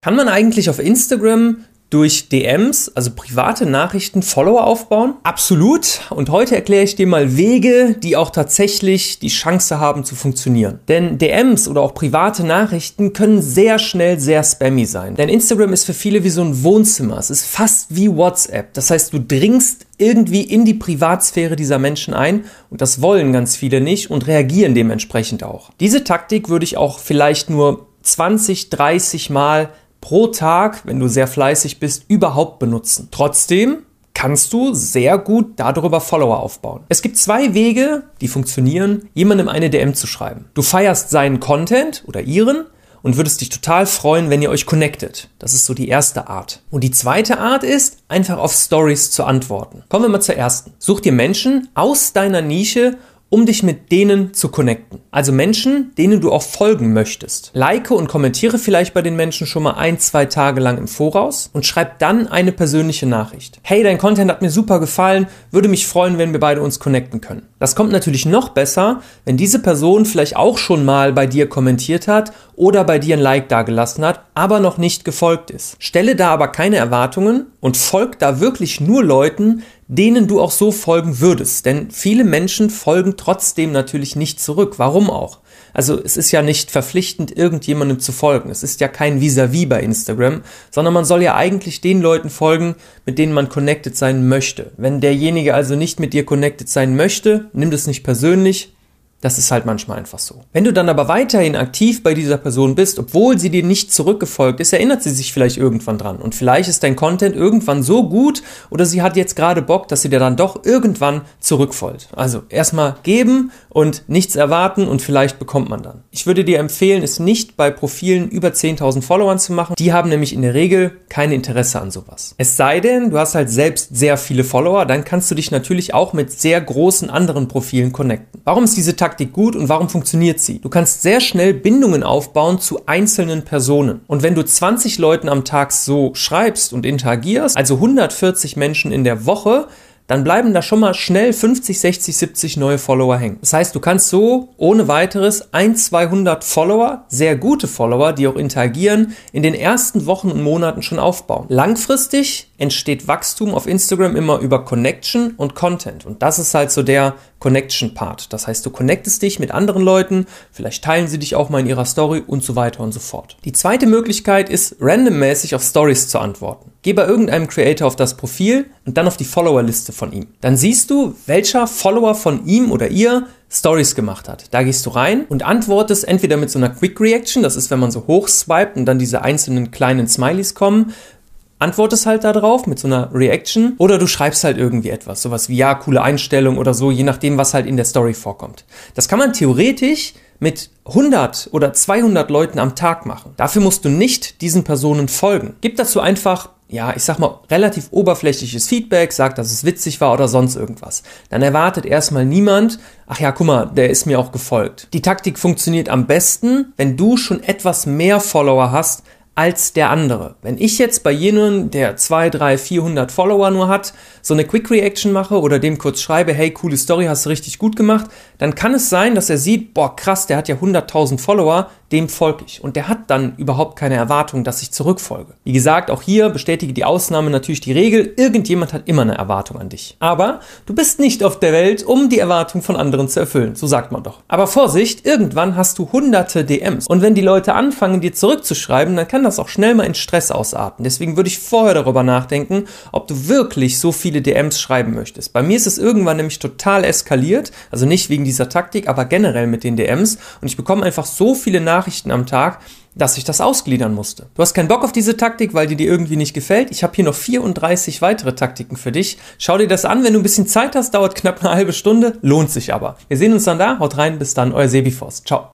Kann man eigentlich auf Instagram durch DMs, also private Nachrichten, Follower aufbauen? Absolut. Und heute erkläre ich dir mal Wege, die auch tatsächlich die Chance haben zu funktionieren. Denn DMs oder auch private Nachrichten können sehr schnell sehr spammy sein. Denn Instagram ist für viele wie so ein Wohnzimmer. Es ist fast wie WhatsApp. Das heißt, du dringst irgendwie in die Privatsphäre dieser Menschen ein und das wollen ganz viele nicht und reagieren dementsprechend auch. Diese Taktik würde ich auch vielleicht nur 20, 30 Mal pro Tag, wenn du sehr fleißig bist, überhaupt benutzen. Trotzdem kannst du sehr gut darüber Follower aufbauen. Es gibt zwei Wege, die funktionieren, jemandem eine DM zu schreiben. Du feierst seinen Content oder ihren und würdest dich total freuen, wenn ihr euch connectet. Das ist so die erste Art. Und die zweite Art ist, einfach auf Stories zu antworten. Kommen wir mal zur ersten. Such dir Menschen aus deiner Nische um dich mit denen zu connecten. Also Menschen, denen du auch folgen möchtest. Like und kommentiere vielleicht bei den Menschen schon mal ein, zwei Tage lang im Voraus und schreib dann eine persönliche Nachricht. Hey, dein Content hat mir super gefallen, würde mich freuen, wenn wir beide uns connecten können. Das kommt natürlich noch besser, wenn diese Person vielleicht auch schon mal bei dir kommentiert hat oder bei dir ein Like dagelassen hat, aber noch nicht gefolgt ist. Stelle da aber keine Erwartungen und folg da wirklich nur Leuten, denen du auch so folgen würdest. Denn viele Menschen folgen trotzdem natürlich nicht zurück. Warum auch? Also es ist ja nicht verpflichtend, irgendjemandem zu folgen. Es ist ja kein Vis-à-vis -vis bei Instagram, sondern man soll ja eigentlich den Leuten folgen, mit denen man connected sein möchte. Wenn derjenige also nicht mit dir connected sein möchte, nimm das nicht persönlich, das ist halt manchmal einfach so. Wenn du dann aber weiterhin aktiv bei dieser Person bist, obwohl sie dir nicht zurückgefolgt ist, erinnert sie sich vielleicht irgendwann dran. Und vielleicht ist dein Content irgendwann so gut oder sie hat jetzt gerade Bock, dass sie dir dann doch irgendwann zurückfolgt. Also erstmal geben und nichts erwarten und vielleicht bekommt man dann. Ich würde dir empfehlen, es nicht bei Profilen über 10.000 Followern zu machen. Die haben nämlich in der Regel kein Interesse an sowas. Es sei denn, du hast halt selbst sehr viele Follower, dann kannst du dich natürlich auch mit sehr großen anderen Profilen connecten. Warum ist diese Taktik gut und warum funktioniert sie? Du kannst sehr schnell Bindungen aufbauen zu einzelnen Personen. Und wenn du 20 Leuten am Tag so schreibst und interagierst, also 140 Menschen in der Woche, dann bleiben da schon mal schnell 50, 60, 70 neue Follower hängen. Das heißt, du kannst so ohne weiteres ein, 200 Follower, sehr gute Follower, die auch interagieren, in den ersten Wochen und Monaten schon aufbauen. Langfristig entsteht Wachstum auf Instagram immer über Connection und Content. Und das ist halt so der Connection-Part. Das heißt, du connectest dich mit anderen Leuten, vielleicht teilen sie dich auch mal in ihrer Story und so weiter und so fort. Die zweite Möglichkeit ist, randommäßig auf Stories zu antworten. Geh bei irgendeinem Creator auf das Profil und dann auf die Follower-Liste von ihm. Dann siehst du, welcher Follower von ihm oder ihr Stories gemacht hat. Da gehst du rein und antwortest entweder mit so einer Quick Reaction, das ist, wenn man so hoch swiped und dann diese einzelnen kleinen Smileys kommen, antwortest halt da drauf mit so einer Reaction oder du schreibst halt irgendwie etwas, sowas wie ja, coole Einstellung oder so, je nachdem, was halt in der Story vorkommt. Das kann man theoretisch mit 100 oder 200 Leuten am Tag machen. Dafür musst du nicht diesen Personen folgen. Gib dazu einfach ja, ich sag mal, relativ oberflächliches Feedback, sagt, dass es witzig war oder sonst irgendwas. Dann erwartet erstmal niemand, ach ja, guck mal, der ist mir auch gefolgt. Die Taktik funktioniert am besten, wenn du schon etwas mehr Follower hast als der andere. Wenn ich jetzt bei jenem, der 2, 3, 400 Follower nur hat, so eine Quick Reaction mache oder dem kurz schreibe, hey, coole Story, hast du richtig gut gemacht, dann kann es sein, dass er sieht, boah, krass, der hat ja 100.000 Follower, dem folge ich. Und der hat dann überhaupt keine Erwartung, dass ich zurückfolge. Wie gesagt, auch hier bestätige die Ausnahme natürlich die Regel. Irgendjemand hat immer eine Erwartung an dich. Aber du bist nicht auf der Welt, um die Erwartung von anderen zu erfüllen. So sagt man doch. Aber Vorsicht, irgendwann hast du hunderte DMs. Und wenn die Leute anfangen, dir zurückzuschreiben, dann kann das auch schnell mal in Stress ausarten. Deswegen würde ich vorher darüber nachdenken, ob du wirklich so viele DMs schreiben möchtest. Bei mir ist es irgendwann nämlich total eskaliert. Also nicht wegen dieser Taktik, aber generell mit den DMs. Und ich bekomme einfach so viele Nachrichten, Nachrichten am Tag, dass ich das ausgliedern musste. Du hast keinen Bock auf diese Taktik, weil die dir irgendwie nicht gefällt. Ich habe hier noch 34 weitere Taktiken für dich. Schau dir das an, wenn du ein bisschen Zeit hast, dauert knapp eine halbe Stunde, lohnt sich aber. Wir sehen uns dann da, haut rein, bis dann, euer Sebiforce. Ciao.